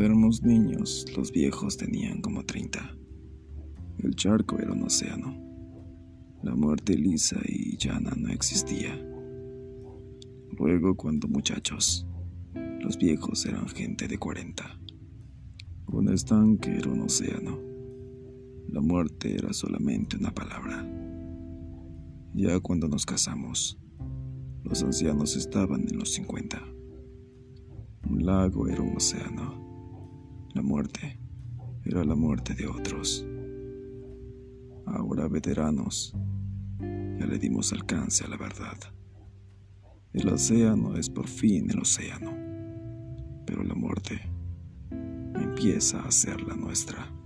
Éramos niños, los viejos tenían como 30. El charco era un océano. La muerte lisa y llana no existía. Luego, cuando muchachos, los viejos eran gente de 40. Un estanque era un océano. La muerte era solamente una palabra. Ya cuando nos casamos, los ancianos estaban en los 50. Un lago era un océano. Muerte era la muerte de otros. Ahora veteranos, ya le dimos alcance a la verdad. El océano es por fin el océano, pero la muerte empieza a ser la nuestra.